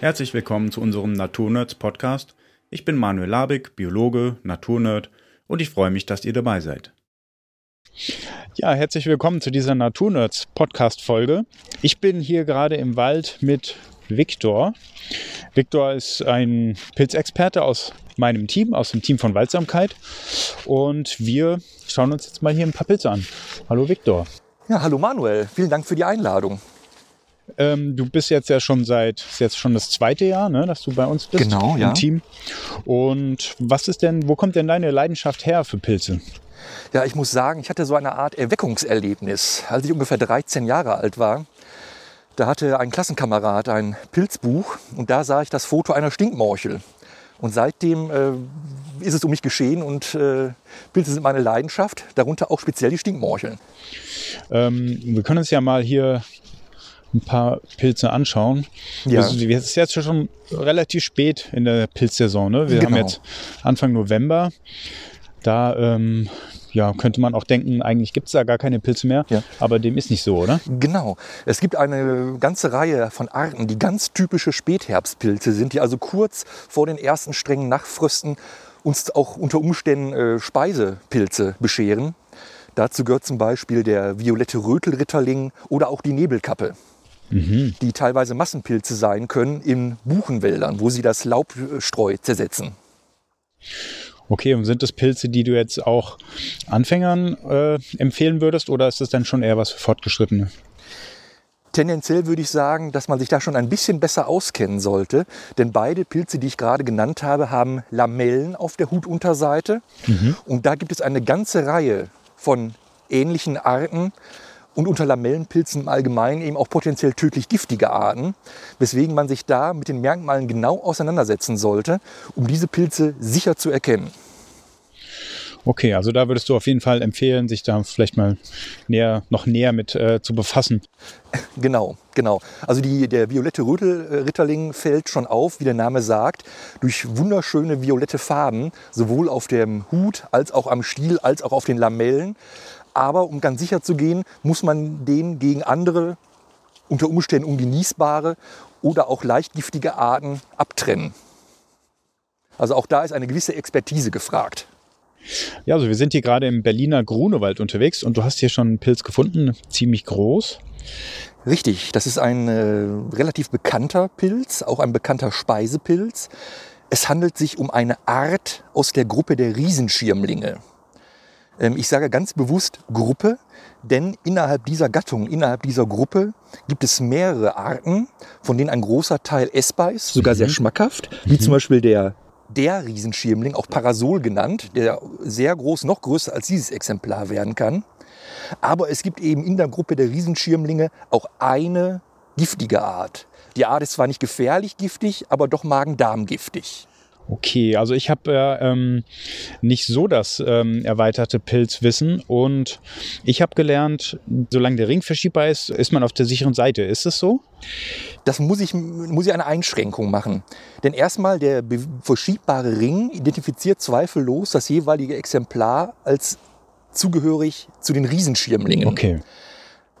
Herzlich willkommen zu unserem Naturnerds Podcast. Ich bin Manuel Labig, Biologe, Naturnerd und ich freue mich, dass ihr dabei seid. Ja, herzlich willkommen zu dieser Naturnerds Podcast Folge. Ich bin hier gerade im Wald mit Viktor. Viktor ist ein Pilzexperte aus meinem Team, aus dem Team von Waldsamkeit. Und wir schauen uns jetzt mal hier ein paar Pilze an. Hallo Viktor. Ja, hallo Manuel. Vielen Dank für die Einladung. Ähm, du bist jetzt ja schon seit ist jetzt schon das zweite Jahr, ne, dass du bei uns bist Genau, im ja. Team. Und was ist denn, wo kommt denn deine Leidenschaft her für Pilze? Ja, ich muss sagen, ich hatte so eine Art Erweckungserlebnis. Als ich ungefähr 13 Jahre alt war, da hatte ein Klassenkamerad ein Pilzbuch und da sah ich das Foto einer Stinkmorchel. Und seitdem äh, ist es um mich geschehen und äh, Pilze sind meine Leidenschaft, darunter auch speziell die Stinkmorcheln. Ähm, wir können uns ja mal hier ein paar Pilze anschauen. Ja. Es ist jetzt schon relativ spät in der Pilzsaison. Ne? Wir haben Genau. jetzt Anfang November. Da ähm, ja, könnte man auch denken, eigentlich gibt es da gar keine Pilze mehr. Ja. Aber dem ist nicht so, oder? Genau. Es gibt eine ganze Reihe von Arten, die ganz typische Spätherbstpilze sind, die also kurz vor den ersten strengen Nachtfrösten uns auch unter Umständen äh, Speisepilze bescheren. Dazu gehört zum Beispiel der violette Rötelritterling oder auch die Nebelkappe, die teilweise Massenpilze sein können in Buchenwäldern, wo sie das Laubstreu zersetzen. Okay, und sind das Pilze, die du jetzt auch Anfängern äh, empfehlen würdest oder ist das dann schon eher was für Fortgeschrittene? Tendenziell würde ich sagen, dass man sich da schon ein bisschen besser auskennen sollte, denn beide Pilze, die ich gerade genannt habe, haben Lamellen auf der Hutunterseite und da gibt es eine ganze Reihe von ähnlichen Arten und unter Lamellenpilzen im Allgemeinen eben auch potenziell tödlich giftige Arten, weswegen man sich da mit den Merkmalen genau auseinandersetzen sollte, um diese Pilze sicher zu erkennen. Okay, also da würdest du auf jeden Fall empfehlen, sich da vielleicht mal näher, noch näher mit äh, zu befassen. Genau, genau. Also die, der violette Rötelritterling fällt schon auf, wie der Name sagt, durch wunderschöne violette Farben, sowohl auf dem Hut als auch am Stiel, als auch auf den Lamellen. Aber um ganz sicher zu gehen, muss man den gegen andere, unter Umständen ungenießbare oder auch leicht giftige Arten abtrennen. Also auch da ist eine gewisse Expertise gefragt. Ja, also wir sind hier gerade im Berliner Grunewald unterwegs und du hast hier schon einen Pilz gefunden, ziemlich groß. Richtig, das ist ein äh, relativ bekannter Pilz, auch ein bekannter Speisepilz. Es handelt sich um eine Art aus der Gruppe der Riesenschirmlinge. Ähm, ich sage ganz bewusst Gruppe, denn innerhalb dieser Gattung, innerhalb dieser Gruppe gibt es mehrere Arten, von denen ein großer Teil essbar ist, sogar sehr schmackhaft, wie zum Beispiel der der Riesenschirmling, auch Parasol genannt, der sehr groß, noch größer als dieses Exemplar werden kann. Aber es gibt eben in der Gruppe der Riesenschirmlinge auch eine giftige Art. Die Art ist zwar nicht gefährlich giftig, aber doch Magen-Darm-giftig. Okay, also ich habe äh, ähm, nicht so das ähm, erweiterte Pilzwissen und ich habe gelernt, solange der Ring verschiebbar ist, ist man auf der sicheren Seite. Ist es so? Das muss ich, muss ich eine Einschränkung machen. Denn erstmal der verschiebbare Ring identifiziert zweifellos das jeweilige Exemplar als zugehörig zu den Riesenschirmlingen. Okay.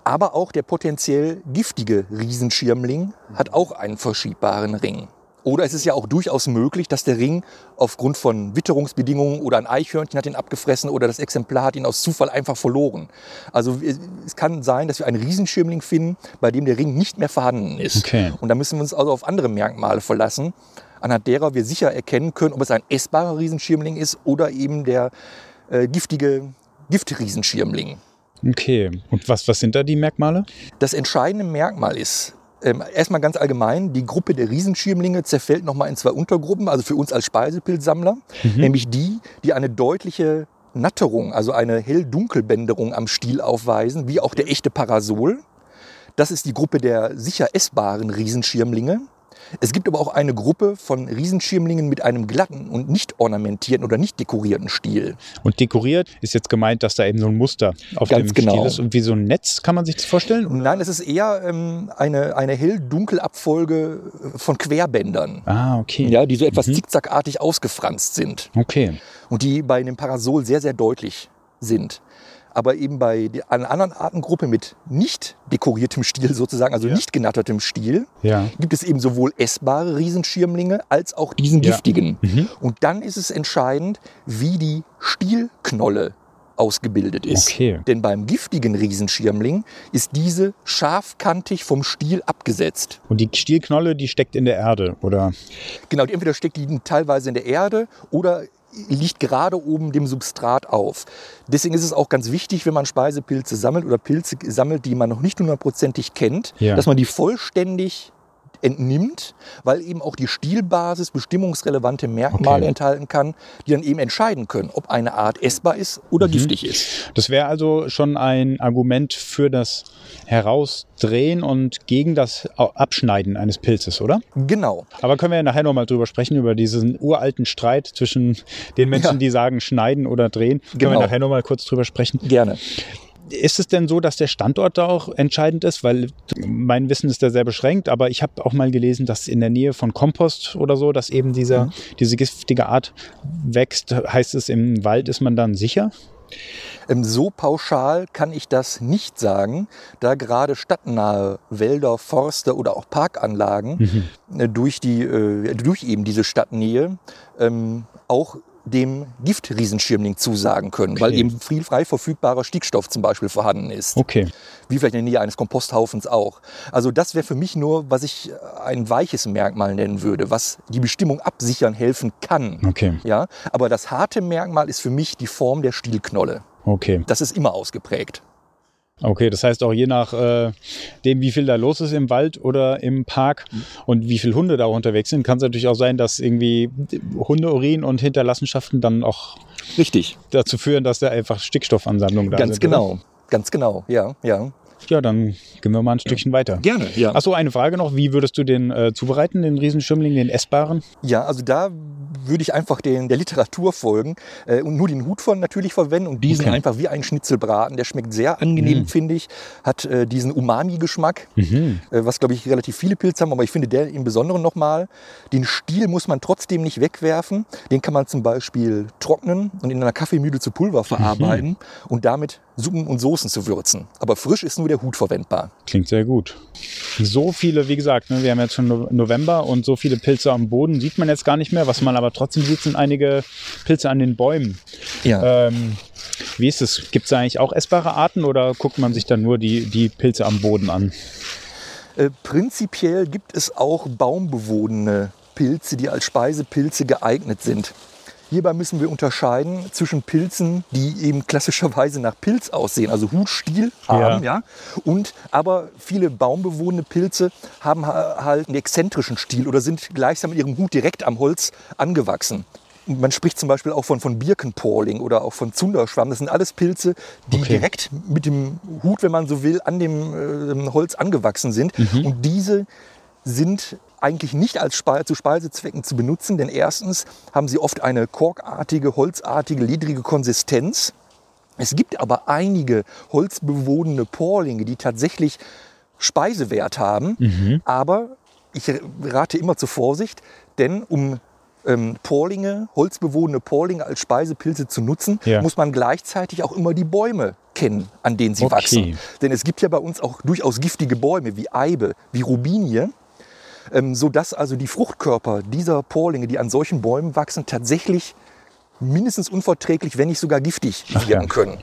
Aber auch der potenziell giftige Riesenschirmling hat auch einen verschiebbaren Ring. Oder es ist ja auch durchaus möglich, dass der Ring aufgrund von Witterungsbedingungen oder ein Eichhörnchen hat ihn abgefressen oder das Exemplar hat ihn aus Zufall einfach verloren. Also es kann sein, dass wir einen Riesenschirmling finden, bei dem der Ring nicht mehr vorhanden ist. Okay. Und da müssen wir uns also auf andere Merkmale verlassen, anhand derer wir sicher erkennen können, ob es ein essbarer Riesenschirmling ist oder eben der äh, giftige Giftriesenschirmling. Okay. Und was, was sind da die Merkmale? Das entscheidende Merkmal ist, ähm, erstmal ganz allgemein, die Gruppe der Riesenschirmlinge zerfällt nochmal in zwei Untergruppen, also für uns als Speisepilzsammler, nämlich die, die eine deutliche Natterung, also eine hell-dunkelbänderung am Stiel aufweisen, wie auch der echte Parasol. Das ist die Gruppe der sicher essbaren Riesenschirmlinge. Es gibt aber auch eine Gruppe von Riesenschirmlingen mit einem glatten und nicht ornamentierten oder nicht dekorierten Stiel. Und dekoriert ist jetzt gemeint, dass da eben so ein Muster auf Ganz dem genau. Stiel ist. Und wie so ein Netz, kann man sich das vorstellen? Nein, es ist eher ähm, eine, eine hell-dunkel-Abfolge von Querbändern. Ah, okay. Ja, die so etwas zickzackartig ausgefranst sind Okay. und die bei dem Parasol sehr, sehr deutlich sind. Aber eben bei einer anderen Artengruppe mit nicht dekoriertem Stiel sozusagen, also Ja. nicht genattertem Stiel, Ja. gibt es eben sowohl essbare Riesenschirmlinge als auch diesen Ja. giftigen. Mhm. Und dann ist es entscheidend, wie die Stielknolle ausgebildet ist. Okay. Denn beim giftigen Riesenschirmling ist diese scharfkantig vom Stiel abgesetzt. Und die Stielknolle, die steckt in der Erde, oder? Genau, die entweder steckt die teilweise in der Erde oder liegt gerade oben dem Substrat auf. Deswegen ist es auch ganz wichtig, wenn man Speisepilze sammelt oder Pilze sammelt, die man noch nicht hundertprozentig kennt, Ja. dass man die vollständig entnimmt, weil eben auch die Stielbasis bestimmungsrelevante Merkmale Okay. enthalten kann, die dann eben entscheiden können, ob eine Art essbar ist oder Mhm. giftig ist. Das wäre also schon ein Argument für das Herausdrehen und gegen das Abschneiden eines Pilzes, oder? Genau. Aber können wir ja nachher nochmal drüber sprechen, über diesen uralten Streit zwischen den Menschen, Ja. die sagen schneiden oder drehen. Können Genau. wir nachher nochmal kurz drüber sprechen. Gerne. Ist es denn so, dass der Standort da auch entscheidend ist? Weil mein Wissen ist da sehr beschränkt, aber ich habe auch mal gelesen, dass in der Nähe von Kompost oder so, dass eben dieser, Mhm. diese giftige Art wächst. Heißt es, im Wald ist man dann sicher? Ähm, So pauschal kann ich das nicht sagen, da gerade stadtnahe Wälder, Forste oder auch Parkanlagen äh, durch, die, äh, durch eben diese Stadtnähe ähm, auch dem Giftriesenschirmling zusagen können, weil Okay. eben viel frei verfügbarer Stickstoff zum Beispiel vorhanden ist. Okay. Wie vielleicht in der Nähe eines Komposthaufens auch. Also das wäre für mich nur, was ich äh, ein weiches Merkmal nennen würde, was die Bestimmung absichern helfen kann. Okay. Ja, aber das harte Merkmal ist für mich die Form der Stielknolle. Okay. Das ist immer ausgeprägt. Okay, das heißt auch je nach äh, dem, wie viel da los ist im Wald oder im Park und wie viele Hunde da unterwegs sind, kann es natürlich auch sein, dass irgendwie Hundeurin und Hinterlassenschaften dann auch Richtig, dazu führen, dass da einfach Stickstoffansammlungen da ganz sind. oder? genau. Ganz genau, ja, ja. Ja, dann gehen wir mal ein Stückchen weiter. Gerne, ja. Achso, eine Frage noch. Wie würdest du den äh, zubereiten, den Riesenschirmling, den essbaren? Ja, also da würde ich einfach den, der Literatur folgen äh, und nur den Hut von natürlich verwenden und diesen Okay. einfach wie einen Schnitzel braten. Der schmeckt sehr angenehm, finde ich. Hat äh, diesen Umami-Geschmack, Mhm. äh, was glaube ich relativ viele Pilze haben, aber ich finde der im Besonderen nochmal. Den Stiel muss man trotzdem nicht wegwerfen. Den kann man zum Beispiel trocknen und in einer Kaffeemühle zu Pulver verarbeiten und damit Suppen und Soßen zu würzen. Aber frisch ist nur der Hut verwendbar. Klingt sehr gut. So viele, wie gesagt, ne, wir haben jetzt schon No- November und so viele Pilze am Boden sieht man jetzt gar nicht mehr. Was man aber trotzdem sieht, sind einige Pilze an den Bäumen. Ja. Ähm, wie ist es? Gibt es eigentlich auch essbare Arten oder guckt man sich dann nur die, die Pilze am Boden an? Äh, prinzipiell gibt es auch baumbewohnende Pilze, die als Speisepilze geeignet sind. Hierbei müssen wir unterscheiden zwischen Pilzen, die eben klassischerweise nach Pilz aussehen, also Hutstiel haben, ja. und aber viele baumbewohnende Pilze haben ha- halt einen exzentrischen Stil oder sind gleichsam mit ihrem Hut direkt am Holz angewachsen. Man spricht zum Beispiel auch von, von Birkenporling oder auch von Zunderschwamm. Das sind alles Pilze, die Okay. direkt mit dem Hut, wenn man so will, an dem äh, Holz angewachsen sind. Und diese sind eigentlich nicht als Spe zu Speisezwecken zu benutzen, denn erstens haben sie oft eine korkartige, holzartige, ledrige Konsistenz. Es gibt aber einige holzbewohnende Porlinge, die tatsächlich Speisewert haben, aber ich rate immer zur Vorsicht, denn um ähm, Porlinge, holzbewohnende Porlinge als Speisepilze zu nutzen, Ja. muss man gleichzeitig auch immer die Bäume kennen, an denen sie Okay. wachsen. Denn es gibt ja bei uns auch durchaus giftige Bäume wie Eibe, wie Rubinie, ähm, sodass also die Fruchtkörper dieser Porlinge, die an solchen Bäumen wachsen, tatsächlich mindestens unverträglich, wenn nicht sogar giftig Ach werden können.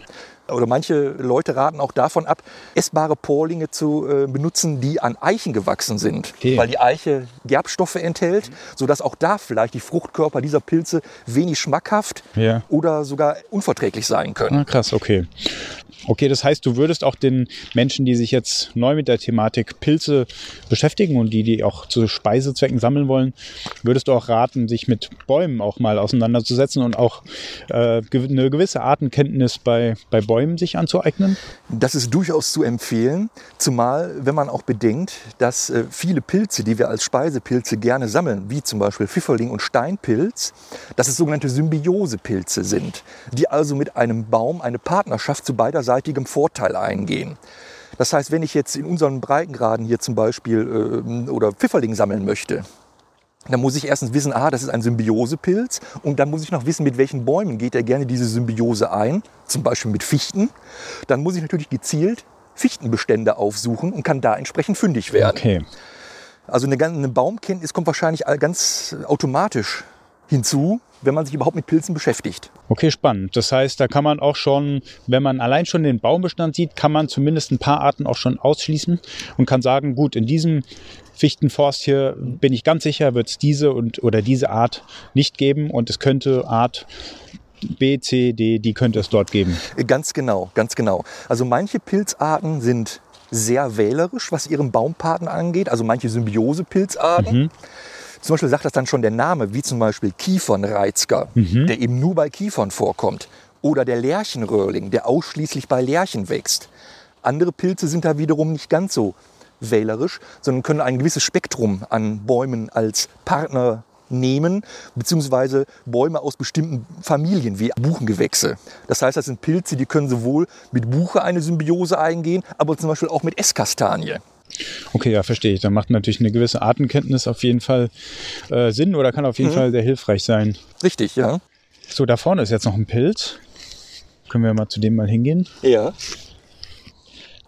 Oder manche Leute raten auch davon ab, essbare Porlinge zu äh, benutzen, die an Eichen gewachsen sind, Okay. weil die Eiche Gerbstoffe enthält, sodass auch da vielleicht die Fruchtkörper dieser Pilze wenig schmackhaft Ja. oder sogar unverträglich sein können. Ah, krass, okay. Okay, das heißt, du würdest auch den Menschen, die sich jetzt neu mit der Thematik Pilze beschäftigen und die, die auch zu Speisezwecken sammeln wollen, würdest du auch raten, sich mit Bäumen auch mal auseinanderzusetzen und auch äh, eine gewisse Artenkenntnis bei, bei Bäumen sich anzueignen? Das ist durchaus zu empfehlen, zumal wenn man auch bedenkt, dass äh, viele Pilze, die wir als Speisepilze gerne sammeln, wie zum Beispiel Pfifferling und Steinpilz, dass es sogenannte Symbiosepilze sind, die also mit einem Baum eine Partnerschaft zu beiderseitigem Vorteil eingehen. Das heißt, wenn ich jetzt in unseren Breitengraden hier zum Beispiel äh, oder Pfifferling sammeln möchte, Dann muss ich erstens wissen, ah, das ist ein Symbiosepilz. Und dann muss ich noch wissen, mit welchen Bäumen geht er gerne diese Symbiose ein. Zum Beispiel mit Fichten. Dann muss ich natürlich gezielt Fichtenbestände aufsuchen und kann da entsprechend fündig werden. Okay. Also eine, eine Baumkenntnis kommt wahrscheinlich ganz automatisch hinzu, wenn man sich überhaupt mit Pilzen beschäftigt. Okay, spannend. Das heißt, da kann man auch schon, wenn man allein schon den Baumbestand sieht, kann man zumindest ein paar Arten auch schon ausschließen und kann sagen, gut, in diesem Fichtenforst hier bin ich ganz sicher, wird es diese und oder diese Art nicht geben und es könnte Art B, C, D, die könnte es dort geben. Ganz genau, ganz genau. Also manche Pilzarten sind sehr wählerisch, was ihren Baumpaten angeht. Also manche Symbiose-Pilzarten. Zum Beispiel sagt das dann schon der Name, wie zum Beispiel Kiefernreizker, der eben nur bei Kiefern vorkommt. Oder der Lärchenröhrling, der ausschließlich bei Lärchen wächst. Andere Pilze sind da wiederum nicht ganz so wählerisch, sondern können ein gewisses Spektrum an Bäumen als Partner nehmen, beziehungsweise Bäume aus bestimmten Familien wie Buchengewächse. Das heißt, das sind Pilze, die können sowohl mit Buche eine Symbiose eingehen, aber zum Beispiel auch mit Esskastanie. Okay, ja, verstehe ich. Da macht natürlich eine gewisse Artenkenntnis auf jeden Fall äh, Sinn oder kann auf jeden Fall sehr hilfreich sein. Richtig, ja. So, da vorne ist jetzt noch ein Pilz. Können wir mal zu dem mal hingehen? Ja.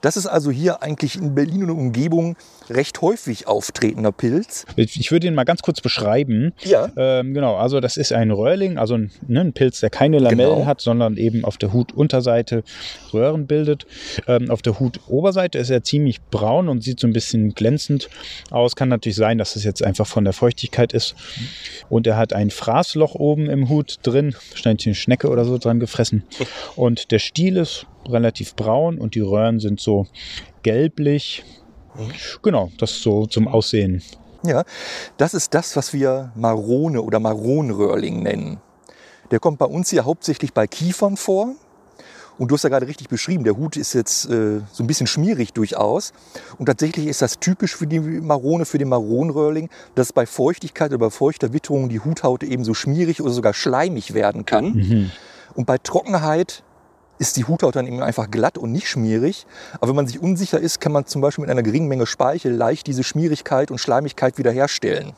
Das ist also hier eigentlich in Berlin und Umgebung recht häufig auftretender Pilz. Ich würde ihn mal ganz kurz beschreiben. Ja. Ähm, genau, also das ist ein Röhrling, also ein, ne, ein Pilz, der keine Lamellen Genau. hat, sondern eben auf der Hutunterseite Röhren bildet. Ähm, auf der Hutoberseite ist er ziemlich braun und sieht so ein bisschen glänzend aus. Kann natürlich sein, dass es jetzt einfach von der Feuchtigkeit ist. Und er hat ein Fraßloch oben im Hut drin, wahrscheinlich eine Schnecke oder so dran gefressen. Und der Stiel ist relativ braun und die Röhren sind so gelblich. Genau, das so zum Aussehen. Ja, das ist das, was wir Marone oder Maronröhrling nennen. Der kommt bei uns hier hauptsächlich bei Kiefern vor. Und du hast ja gerade richtig beschrieben, der Hut ist jetzt äh, so ein bisschen schmierig durchaus. Und tatsächlich ist das typisch für die Marone, für den Maronröhrling, dass bei Feuchtigkeit oder bei feuchter Witterung die Huthaut eben so schmierig oder sogar schleimig werden kann. Und bei Trockenheit ist die Huthaut dann eben einfach glatt und nicht schmierig. Aber wenn man sich unsicher ist, kann man zum Beispiel mit einer geringen Menge Speichel leicht diese Schmierigkeit und Schleimigkeit wiederherstellen.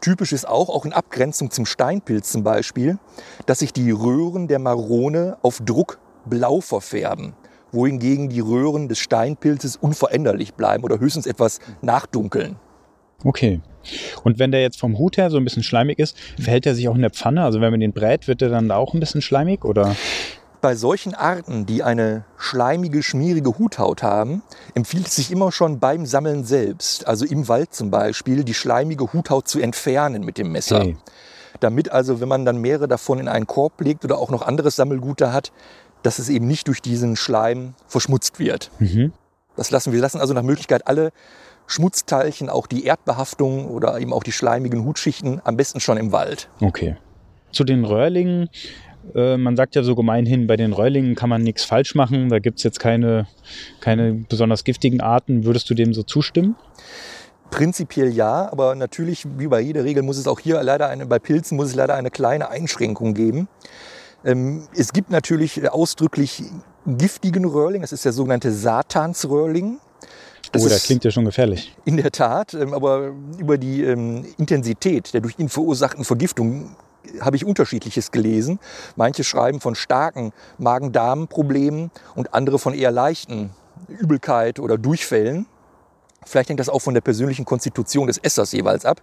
Typisch ist auch, auch in Abgrenzung zum Steinpilz zum Beispiel, dass sich die Röhren der Marone auf Druck blau verfärben, wohingegen die Röhren des Steinpilzes unveränderlich bleiben oder höchstens etwas nachdunkeln. Okay. Und wenn der jetzt vom Hut her so ein bisschen schleimig ist, verhält er sich auch in der Pfanne? Also wenn man den brät, wird er dann da auch ein bisschen schleimig? Oder? Bei solchen Arten, die eine schleimige, schmierige Huthaut haben, empfiehlt es sich immer schon beim Sammeln selbst, also im Wald zum Beispiel, die schleimige Huthaut zu entfernen mit dem Messer. Okay. Damit also, wenn man dann mehrere davon in einen Korb legt oder auch noch anderes Sammelgut da hat, dass es eben nicht durch diesen Schleim verschmutzt wird. Das lassen wir lassen also nach Möglichkeit alle Schmutzteilchen, auch die Erdbehaftung oder eben auch die schleimigen Hutschichten am besten schon im Wald. Okay. Zu den Röhrlingen. Äh, man sagt ja so gemeinhin, bei den Röhrlingen kann man nichts falsch machen. Da gibt es jetzt keine, keine besonders giftigen Arten. Würdest du dem so zustimmen? Prinzipiell ja, aber natürlich, wie bei jeder Regel, muss es auch hier leider eine, bei Pilzen muss es leider eine kleine Einschränkung geben. Ähm, es gibt natürlich ausdrücklich giftigen Röhrling, das ist der sogenannte Satansröhrling. Das oh, das klingt ja schon gefährlich. in der Tat, ähm, aber über die ähm, Intensität der durch ihn verursachten Vergiftung habe ich unterschiedliches gelesen. Manche schreiben von starken Magen-Darm-Problemen und andere von eher leichten Übelkeit oder Durchfällen. Vielleicht hängt das auch von der persönlichen Konstitution des Essers jeweils ab.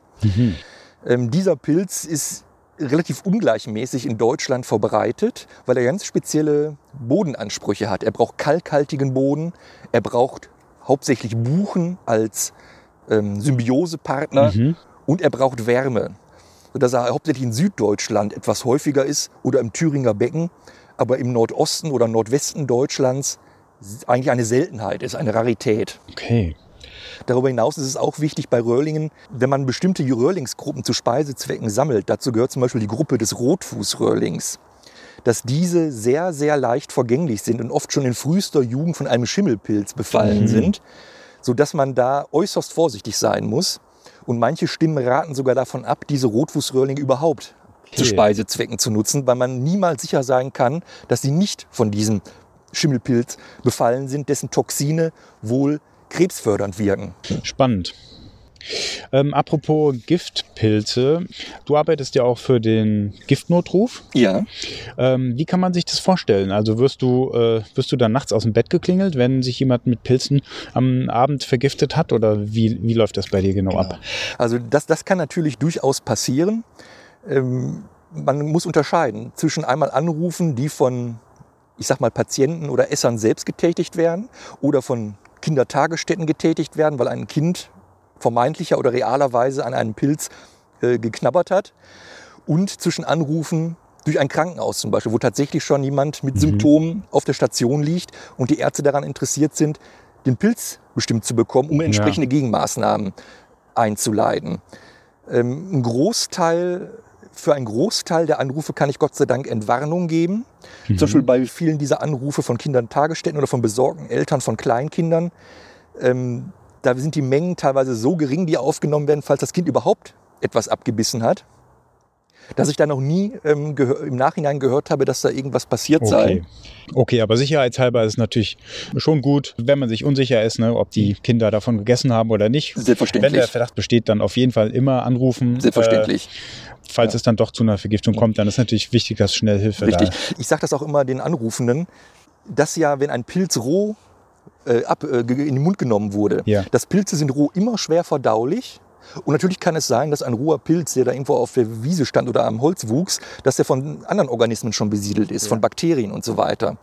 Ähm, dieser Pilz ist relativ ungleichmäßig in Deutschland verbreitet, weil er ganz spezielle Bodenansprüche hat. Er braucht kalkhaltigen Boden, er braucht hauptsächlich Buchen als ähm, Symbiosepartner und er braucht Wärme, sodass er hauptsächlich in Süddeutschland etwas häufiger ist oder im Thüringer Becken, aber im Nordosten oder Nordwesten Deutschlands eigentlich eine Seltenheit ist, eine Rarität. Okay. Darüber hinaus ist es auch wichtig bei Röhrlingen, wenn man bestimmte Röhrlingsgruppen zu Speisezwecken sammelt, dazu gehört zum Beispiel die Gruppe des Rotfußröhrlings, dass diese sehr, sehr leicht vergänglich sind und oft schon in frühester Jugend von einem Schimmelpilz befallen sind, sodass man da äußerst vorsichtig sein muss. Und manche Stimmen raten sogar davon ab, diese Rotfußröhrlinge überhaupt zu Okay. Speisezwecken zu nutzen, weil man niemals sicher sein kann, dass sie nicht von diesem Schimmelpilz befallen sind, dessen Toxine wohl krebsfördernd wirken. Spannend. Ähm, apropos Giftpilze, du arbeitest ja auch für den Giftnotruf. Ja. Ähm, wie kann man sich das vorstellen? Also wirst du, äh, wirst du dann nachts aus dem Bett geklingelt, wenn sich jemand mit Pilzen am Abend vergiftet hat? Oder wie, wie läuft das bei dir genau, ab? Also das, das kann natürlich durchaus passieren. Ähm, man muss unterscheiden zwischen einmal Anrufen, die von, ich sag mal, Patienten oder Essern selbst getätigt werden oder von Kindertagesstätten getätigt werden, weil ein Kind vermeintlicher oder realerweise an einem Pilz äh, geknabbert hat. Und zwischen Anrufen durch ein Krankenhaus zum Beispiel, wo tatsächlich schon jemand mit Symptomen auf der Station liegt und die Ärzte daran interessiert sind, den Pilz bestimmt zu bekommen, um entsprechende Gegenmaßnahmen einzuleiten. Ähm, ein Großteil, für einen Großteil der Anrufe kann ich Gott sei Dank Entwarnung geben. Zum Beispiel bei vielen dieser Anrufe von Kindern Tagesstätten oder von besorgten Eltern von Kleinkindern. Ähm, da sind die Mengen teilweise so gering, die aufgenommen werden, falls das Kind überhaupt etwas abgebissen hat, dass ich da noch nie ähm, im Nachhinein gehört habe, dass da irgendwas passiert sei. Okay. okay, aber sicherheitshalber ist es natürlich schon gut, wenn man sich unsicher ist, ne, ob die Kinder davon gegessen haben oder nicht. Selbstverständlich. Wenn der Verdacht besteht, dann auf jeden Fall immer anrufen. Selbstverständlich. Äh, falls es dann doch zu einer Vergiftung kommt, dann ist natürlich wichtig, dass schnell Hilfe Richtig. da Ich sage das auch immer den Anrufenden, dass ja, wenn ein Pilz roh äh, ab, äh, in den Mund genommen wurde, Ja. dass Pilze sind roh immer schwer verdaulich. Und natürlich kann es sein, dass ein roher Pilz, der da irgendwo auf der Wiese stand oder am Holz wuchs, dass der von anderen Organismen schon besiedelt ist, von Bakterien und so weiter.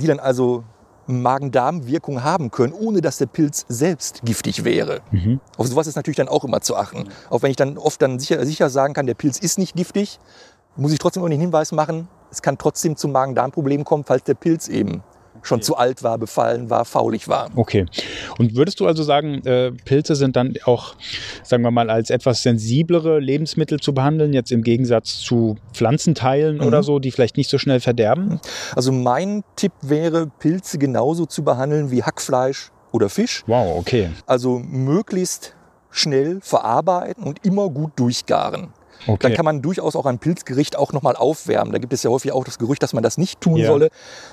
Die dann also Magen-Darm-Wirkung haben können, ohne dass der Pilz selbst giftig wäre. Auf sowas ist natürlich dann auch immer zu achten. Auch wenn ich dann oft dann sicher, sicher sagen kann, der Pilz ist nicht giftig, muss ich trotzdem auch den Hinweis machen, es kann trotzdem zu Magen-Darm-Problemen kommen, falls der Pilz eben schon zu alt war, befallen war, faulig war. Okay. Und würdest du also sagen, äh, Pilze sind dann auch, sagen wir mal, als etwas sensiblere Lebensmittel zu behandeln, jetzt im Gegensatz zu Pflanzenteilen oder so, die vielleicht nicht so schnell verderben? Also mein Tipp wäre, Pilze genauso zu behandeln wie Hackfleisch oder Fisch. Wow, okay. Also möglichst schnell verarbeiten und immer gut durchgaren. Okay. Dann kann man durchaus auch ein Pilzgericht auch nochmal aufwärmen. Da gibt es ja häufig auch das Gerücht, dass man das nicht tun Ja. solle.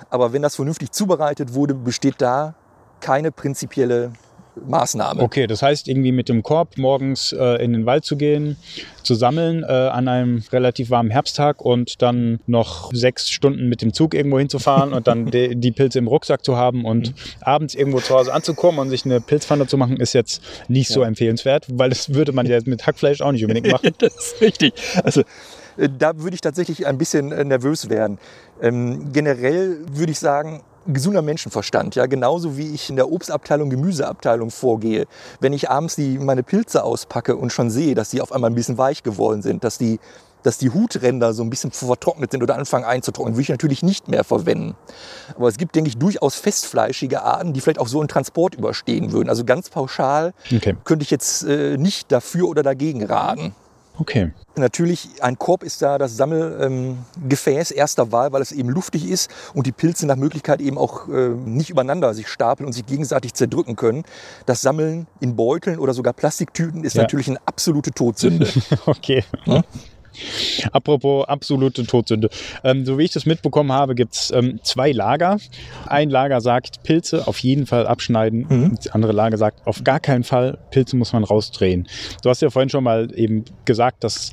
Aber wenn das vernünftig zubereitet wurde, besteht da keine prinzipielle Maßnahme. Okay, das heißt, irgendwie mit dem Korb morgens äh, in den Wald zu gehen, zu sammeln äh, an einem relativ warmen Herbsttag und dann noch sechs Stunden mit dem Zug irgendwo hinzufahren und dann de, die Pilze im Rucksack zu haben und abends irgendwo zu Hause anzukommen und sich eine Pilzpfanne zu machen, ist jetzt nicht so empfehlenswert, weil das würde man ja mit Hackfleisch auch nicht unbedingt machen. Das ist richtig. Also äh, da würde ich tatsächlich ein bisschen äh, nervös werden. Ähm, generell würde ich sagen, gesunder Menschenverstand, ja, genauso wie ich in der Obstabteilung, Gemüseabteilung vorgehe. Wenn ich abends die, meine Pilze auspacke und schon sehe, dass die auf einmal ein bisschen weich geworden sind, dass die, dass die Hutränder so ein bisschen vertrocknet sind oder anfangen einzutrocknen, würde ich natürlich nicht mehr verwenden. Aber es gibt, denke ich, durchaus festfleischige Arten, die vielleicht auch so einen Transport überstehen würden. Also ganz pauschal Okay. könnte ich jetzt äh, nicht dafür oder dagegen raten. Okay. Natürlich, ein Korb ist da das Sammelgefäß ähm, erster Wahl, weil es eben luftig ist und die Pilze nach Möglichkeit eben auch äh, nicht übereinander sich stapeln und sich gegenseitig zerdrücken können. Das Sammeln in Beuteln oder sogar Plastiktüten ist Ja. natürlich eine absolute Todsünde. Okay. Apropos absolute Todsünde. Ähm, so wie ich das mitbekommen habe, gibt es ähm, zwei Lager. Ein Lager sagt, Pilze auf jeden Fall abschneiden. Das andere Lager sagt, auf gar keinen Fall, Pilze muss man rausdrehen. Du hast ja vorhin schon mal eben gesagt, dass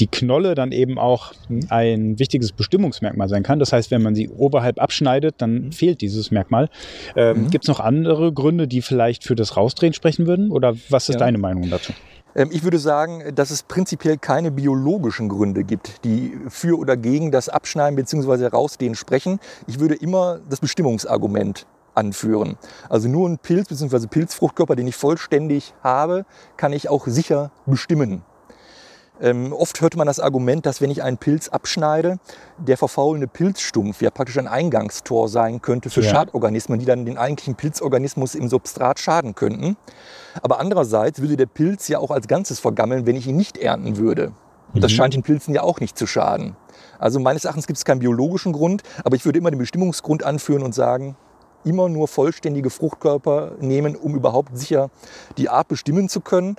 die Knolle dann eben auch ein wichtiges Bestimmungsmerkmal sein kann. Das heißt, wenn man sie oberhalb abschneidet, dann fehlt dieses Merkmal. Ähm, Gibt es noch andere Gründe, die vielleicht für das Rausdrehen sprechen würden? Oder was ist Ja. deine Meinung dazu? Ähm, ich würde sagen, dass es prinzipiell keine biologischen Gründe gibt, die für oder gegen das Abschneiden bzw. Herausdehnen sprechen. Ich würde immer das Bestimmungsargument anführen. Also nur ein Pilz bzw. Pilzfruchtkörper, den ich vollständig habe, kann ich auch sicher bestimmen. Ähm, oft hört man das Argument, dass wenn ich einen Pilz abschneide, der verfaulende Pilzstumpf ja praktisch ein Eingangstor sein könnte für Ja. Schadorganismen, die dann den eigentlichen Pilzorganismus im Substrat schaden könnten. Aber andererseits würde der Pilz ja auch als Ganzes vergammeln, wenn ich ihn nicht ernten würde. Und das scheint den Pilzen ja auch nicht zu schaden. Also meines Erachtens gibt es keinen biologischen Grund, aber ich würde immer den Bestimmungsgrund anführen und sagen, immer nur vollständige Fruchtkörper nehmen, um überhaupt sicher die Art bestimmen zu können.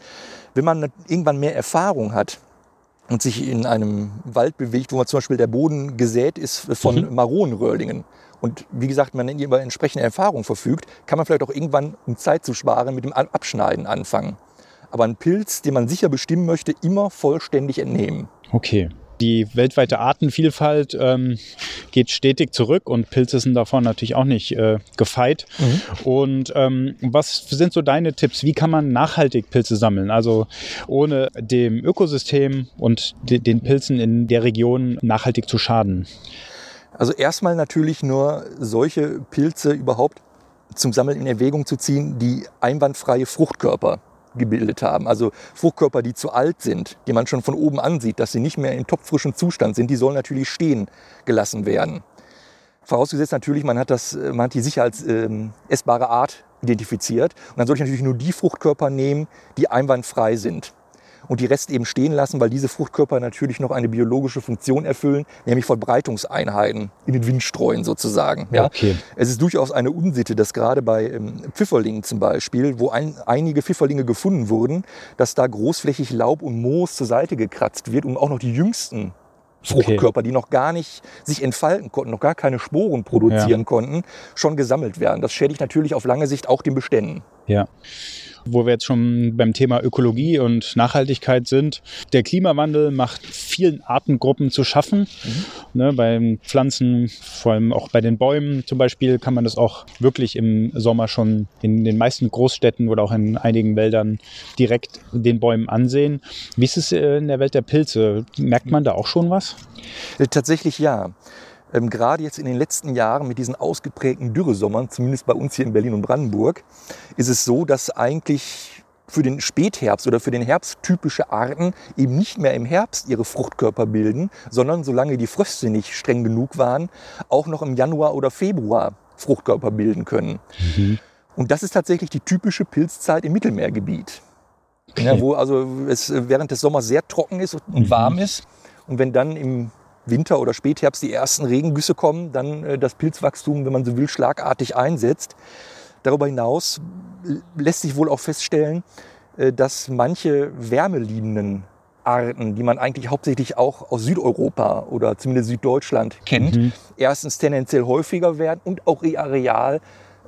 Wenn man irgendwann mehr Erfahrung hat und sich in einem Wald bewegt, wo man zum Beispiel der Boden gesät ist von Maronenröhrlingen und wie gesagt, man über entsprechende Erfahrung verfügt, kann man vielleicht auch irgendwann, um Zeit zu sparen, mit dem Abschneiden anfangen. aber einen Pilz, den man sicher bestimmen möchte, immer vollständig entnehmen. Okay. Die weltweite Artenvielfalt ähm, geht stetig zurück und Pilze sind davon natürlich auch nicht äh, gefeit. Mhm. Und ähm, was sind so deine Tipps? Wie kann man nachhaltig Pilze sammeln? Also ohne dem Ökosystem und de den Pilzen in der Region nachhaltig zu schaden? Also erstmal natürlich nur solche Pilze überhaupt zum Sammeln in Erwägung zu ziehen, die einwandfreie Fruchtkörper gebildet haben. Also Fruchtkörper, die zu alt sind, die man schon von oben ansieht, dass sie nicht mehr in topfrischem Zustand sind, die sollen natürlich stehen gelassen werden. Vorausgesetzt natürlich, man hat, das, man hat die sicher als ähm, essbare Art identifiziert. Und dann soll ich natürlich nur die Fruchtkörper nehmen, die einwandfrei sind und die Rest eben stehen lassen, weil diese Fruchtkörper natürlich noch eine biologische Funktion erfüllen, nämlich Verbreitungseinheiten in den Wind streuen sozusagen. Ja? Okay. Es ist durchaus eine Unsitte, dass gerade bei ähm, Pfifferlingen zum Beispiel, wo ein, einige Pfifferlinge gefunden wurden, dass da großflächig Laub und Moos zur Seite gekratzt wird, um auch noch die jüngsten Fruchtkörper, okay. die noch gar nicht sich entfalten konnten, noch gar keine Sporen produzieren ja. konnten, schon gesammelt werden. Das schädigt natürlich auf lange Sicht auch den Beständen. Ja wo wir jetzt schon beim Thema Ökologie und Nachhaltigkeit sind. Der Klimawandel macht vielen Artengruppen zu schaffen. Mhm. Ne, bei Pflanzen, vor allem auch bei den Bäumen zum Beispiel, kann man das auch wirklich im Sommer schon in den meisten Großstädten oder auch in einigen Wäldern direkt den Bäumen ansehen. Wie ist es in der Welt der Pilze? Merkt man da auch schon was? Äh, tatsächlich ja. Ähm, gerade jetzt in den letzten Jahren mit diesen ausgeprägten Dürresommern, zumindest bei uns hier in Berlin und Brandenburg, ist es so, dass eigentlich für den Spätherbst oder für den Herbst typische Arten eben nicht mehr im Herbst ihre Fruchtkörper bilden, sondern solange die Fröste nicht streng genug waren, auch noch im Januar oder Februar Fruchtkörper bilden können. Mhm. Und das ist tatsächlich die typische Pilzzeit im Mittelmeergebiet. Okay. Ja, wo also es während des Sommers sehr trocken ist und mhm. warm ist. Und wenn dann im Winter oder Spätherbst die ersten Regengüsse kommen, dann äh, das Pilzwachstum, wenn man so will, schlagartig einsetzt. Darüber hinaus lässt sich wohl auch feststellen, äh, dass manche wärmeliebenden Arten, die man eigentlich hauptsächlich auch aus Südeuropa oder zumindest Süddeutschland kennt, mhm. erstens tendenziell häufiger werden und auch ihr Areal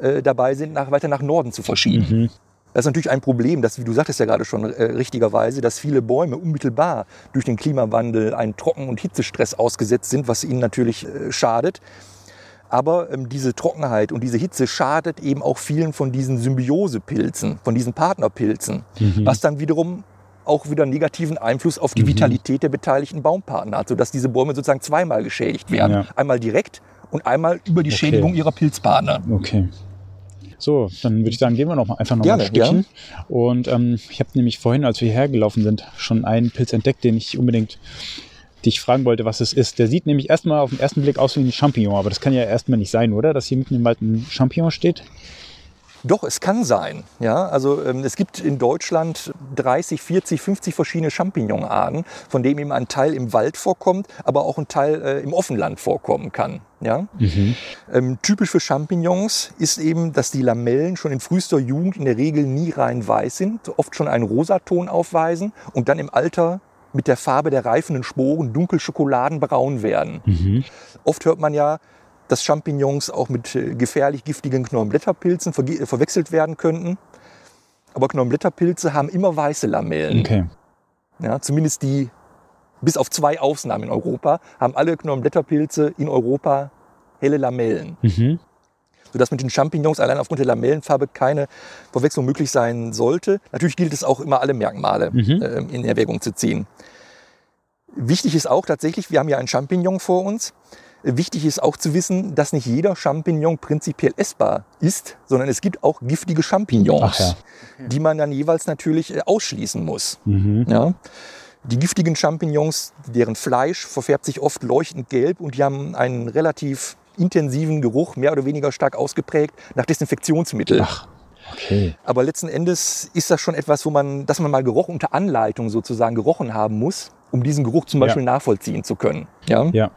äh, dabei sind, nach, weiter nach Norden zu verschieben. Mhm. Das ist natürlich ein Problem, dass, wie du sagtest ja gerade schon äh, richtigerweise, dass viele Bäume unmittelbar durch den Klimawandel einen Trocken- und Hitzestress ausgesetzt sind, was ihnen natürlich äh, schadet. Aber ähm, diese Trockenheit und diese Hitze schadet eben auch vielen von diesen Symbiosepilzen, von diesen Partnerpilzen, mhm. was dann wiederum auch wieder negativen Einfluss auf die mhm. Vitalität der beteiligten Baumpartner hat, sodass diese Bäume sozusagen zweimal geschädigt werden. Ja. Einmal direkt und einmal über die okay. Schädigung ihrer Pilzpartner. Okay. So, dann würde ich sagen, gehen wir noch mal einfach noch Gerne, ein Stückchen. Ja. Und ähm, ich habe nämlich vorhin, als wir hergelaufen sind, schon einen Pilz entdeckt, den ich unbedingt dich fragen wollte, was es ist. Der sieht nämlich erstmal auf den ersten Blick aus wie ein Champignon, aber das kann ja erstmal nicht sein, oder? Dass hier mitten im Wald ein Champignon steht. Doch, es kann sein. Ja, also ähm, es gibt in Deutschland 30, 40, 50 verschiedene Champignonarten, von denen eben ein Teil im Wald vorkommt, aber auch ein Teil äh, im Offenland vorkommen kann. Ja? Mhm. Ähm, typisch für Champignons ist eben, dass die Lamellen schon in frühester Jugend in der Regel nie rein weiß sind, oft schon einen Rosaton aufweisen und dann im Alter mit der Farbe der reifenden Sporen dunkel schokoladenbraun werden. Mhm. Oft hört man ja, dass Champignons auch mit äh, gefährlich giftigen Knorrenblätterpilzen ver äh, verwechselt werden könnten. Aber Knorrenblätterpilze haben immer weiße Lamellen. Okay. Ja, zumindest die, bis auf zwei Ausnahmen in Europa, haben alle Knorrenblätterpilze in Europa helle Lamellen. Mhm. Sodass mit den Champignons allein aufgrund der Lamellenfarbe keine Verwechslung möglich sein sollte. Natürlich gilt es auch immer, alle Merkmale mhm. äh, in Erwägung zu ziehen. Wichtig ist auch tatsächlich, wir haben ja einen Champignon vor uns. Wichtig ist auch zu wissen, dass nicht jeder Champignon prinzipiell essbar ist, sondern es gibt auch giftige Champignons, ja. die man dann jeweils natürlich äh, ausschließen muss. Mhm. Ja? Die giftigen Champignons, deren Fleisch verfärbt sich oft leuchtend gelb und die haben einen relativ intensiven Geruch, mehr oder weniger stark ausgeprägt, nach Desinfektionsmittel. Ach. Okay. Aber letzten Endes ist das schon etwas, wo man, dass man mal Geruch unter Anleitung sozusagen gerochen haben muss, um diesen Geruch zum Beispiel ja. nachvollziehen zu können. Ja. ja.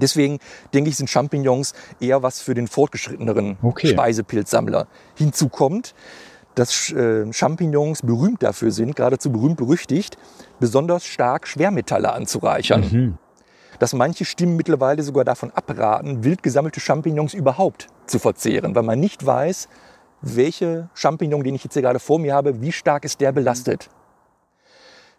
Deswegen denke ich, sind Champignons eher was für den fortgeschritteneren okay. Speisepilzsammler. Hinzu kommt, dass äh, Champignons berühmt dafür sind, geradezu berühmt berüchtigt, besonders stark Schwermetalle anzureichern. Mhm. Dass manche Stimmen mittlerweile sogar davon abraten, wild gesammelte Champignons überhaupt zu verzehren, weil man nicht weiß, welche Champignon, den ich jetzt hier gerade vor mir habe, wie stark ist der belastet.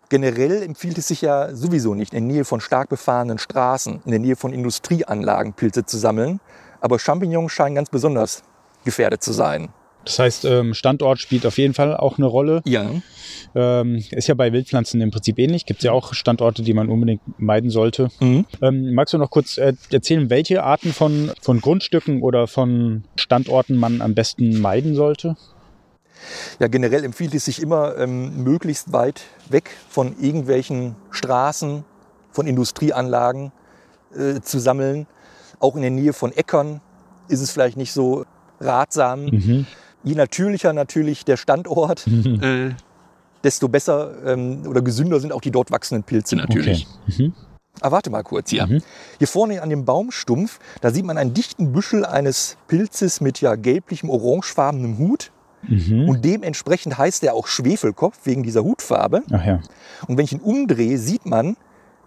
Generell empfiehlt es sich ja sowieso nicht, in der Nähe von stark befahrenen Straßen, in der Nähe von Industrieanlagen Pilze zu sammeln. Aber Champignons scheinen ganz besonders gefährdet zu sein. Das heißt, ähm, Standort spielt auf jeden Fall auch eine Rolle. Ja. Ähm, ist ja bei Wildpflanzen im Prinzip ähnlich. Gibt es ja auch Standorte, die man unbedingt meiden sollte. Mhm. Ähm, magst du noch kurz äh, erzählen, welche Arten von, von Grundstücken oder von Standorten man am besten meiden sollte? Ja, generell empfiehlt es sich immer, ähm, möglichst weit weg von irgendwelchen Straßen, von Industrieanlagen äh, zu sammeln. Auch in der Nähe von Äckern ist es vielleicht nicht so ratsam. Mhm. Je natürlicher natürlich der Standort, äh, desto besser ähm, oder gesünder sind auch die dort wachsenden Pilze natürlich. Okay. Mhm. Ah, warte mal kurz hier. Mhm. Hier vorne an dem Baumstumpf, da sieht man einen dichten Büschel eines Pilzes mit ja gelblichem, orangefarbenem Hut. Mhm. Und dementsprechend heißt er auch Schwefelkopf wegen dieser Hutfarbe. Ach ja. Und wenn ich ihn umdrehe, sieht man,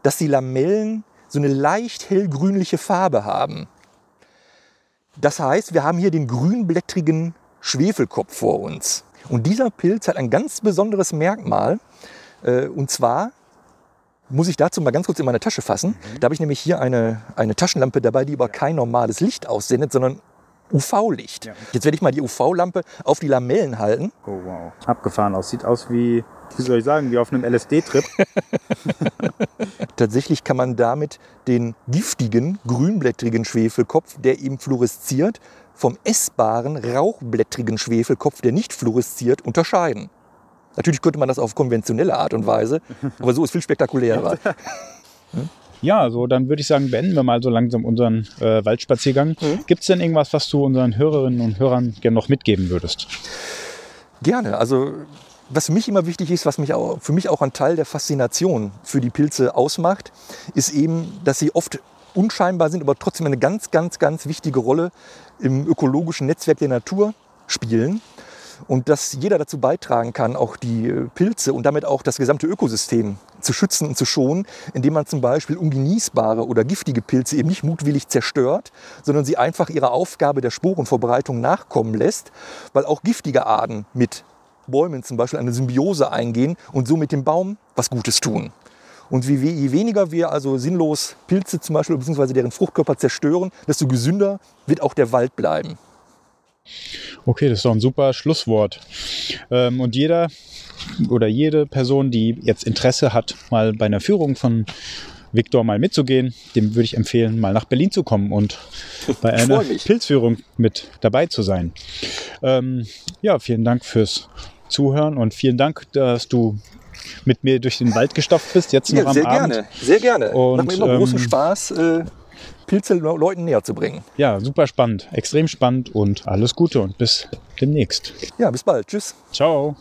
dass die Lamellen so eine leicht hellgrünliche Farbe haben. Das heißt, wir haben hier den grünblättrigen Schwefelkopf vor uns. Und dieser Pilz hat ein ganz besonderes Merkmal. Äh, Und zwar muss ich dazu mal ganz kurz in meine Tasche fassen. Da habe ich nämlich hier eine, eine Taschenlampe dabei, die aber kein normales Licht aussendet, sondern UV-Licht. Ja. Jetzt werde ich mal die UV-Lampe auf die Lamellen halten. Oh wow. Abgefahren aus. Sieht aus wie, wie soll ich sagen, wie auf einem LSD-Trip. Tatsächlich kann man damit den giftigen, grünblättrigen Schwefelkopf, der eben fluoresziert, vom essbaren, rauchblättrigen Schwefelkopf, der nicht fluoresziert, unterscheiden. Natürlich könnte man das auf konventionelle Art und Weise, aber so ist viel spektakulärer. Ja, so dann würde ich sagen, beenden wir mal so langsam unseren äh, Waldspaziergang. Mhm. Gibt es denn irgendwas, was du unseren Hörerinnen und Hörern gerne noch mitgeben würdest? Gerne. Also was für mich immer wichtig ist, was mich auch, für mich auch ein Teil der Faszination für die Pilze ausmacht, ist eben, dass sie oft unscheinbar sind, aber trotzdem eine ganz, ganz, ganz wichtige Rolle im ökologischen Netzwerk der Natur spielen. Und dass jeder dazu beitragen kann, auch die äh, Pilze und damit auch das gesamte Ökosystem zu schützen und zu schonen, indem man zum Beispiel ungenießbare oder giftige Pilze eben nicht mutwillig zerstört, sondern sie einfach ihrer Aufgabe der Sporenverbreitung nachkommen lässt, weil auch giftige Arten mit Bäumen zum Beispiel eine Symbiose eingehen und so mit dem Baum was Gutes tun. Und je weniger wir also sinnlos Pilze zum Beispiel bzw. deren Fruchtkörper zerstören, desto gesünder wird auch der Wald bleiben. Okay, das ist doch ein super Schlusswort. Ähm, und jeder oder jede Person, die jetzt Interesse hat, mal bei einer Führung von Viktor mal mitzugehen, dem würde ich empfehlen, mal nach Berlin zu kommen und bei einer. Pilzführung mit dabei zu sein. Ähm, ja, vielen Dank fürs Zuhören und vielen Dank, dass du mit mir durch den Wald gestopft bist, jetzt noch Ja, am sehr Abend. gerne, sehr gerne. Und, Macht mir immer großen ähm, Spaß, äh, Pilze Le- Leuten näher zu bringen. Ja, super spannend, extrem spannend und alles Gute und bis demnächst. Ja, bis bald. Tschüss. Ciao.